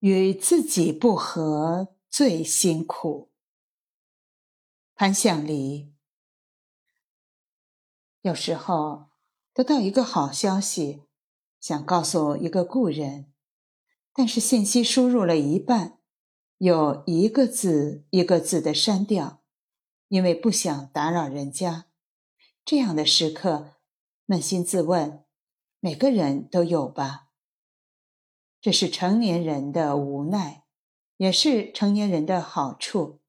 与自己不和最辛苦。潘向黎，有时候得到一个好消息，想告诉一个故人，但是信息输入了一半，有一个字一个字的删掉，因为不想打扰人家。这样的时刻，扪心自问，每个人都有吧？这是成年人的无奈，也是成年人的好处。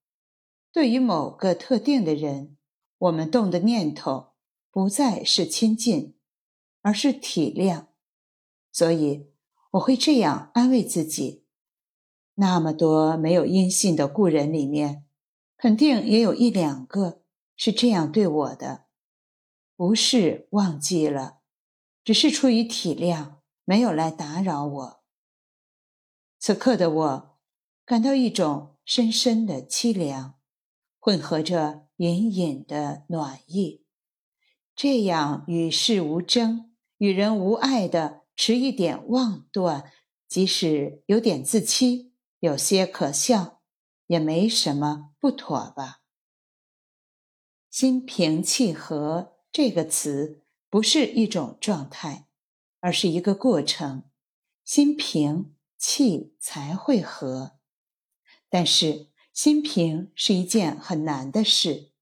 对于某个特定的人，我们动的念头不再是亲近，而是体谅。所以我会这样安慰自己：那么多没有音信的故人里面，肯定也有一两个是这样对我的，不是忘记了，只是出于体谅，没有来打扰我。此刻的我，感到一种深深的凄凉，混合着隐隐的暖意。这样与世无争、与人无爱的持一点妄断，即使有点自欺，有些可笑，也没什么不妥吧？心平气和这个词，不是一种状态，而是一个过程。心平。气才会和，但是心平是一件很难的事。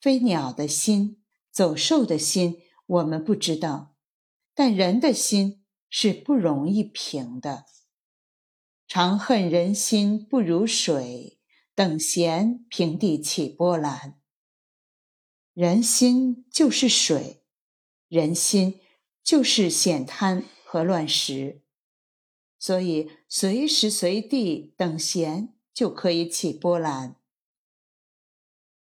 飞鸟的心、走兽的心，我们不知道，但人的心是不容易平的。长恨人心不如水，等闲平地起波澜。人心就是水，人心就是险滩和乱石。所以，随时随地等闲就可以起波澜。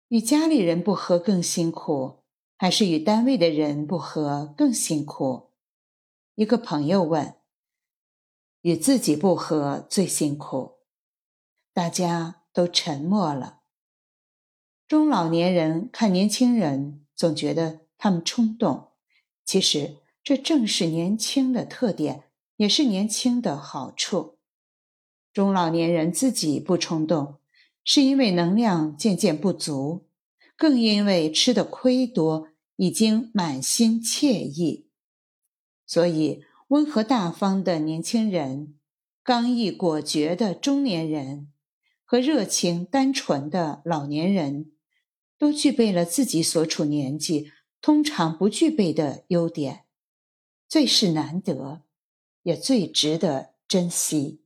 与家里人不和更辛苦，还是与单位的人不和更辛苦？一个朋友问：“与自己不和最辛苦。”大家都沉默了。中老年人看年轻人，总觉得他们冲动，其实这正是年轻的特点。也是年轻的好处。中老年人自己不冲动，是因为能量渐渐不足，更因为吃的亏多，已经满心惬意。所以，温和大方的年轻人、刚毅果决的中年人和热情单纯的老年人，都具备了自己所处年纪通常不具备的优点，最是难得。也最值得珍惜。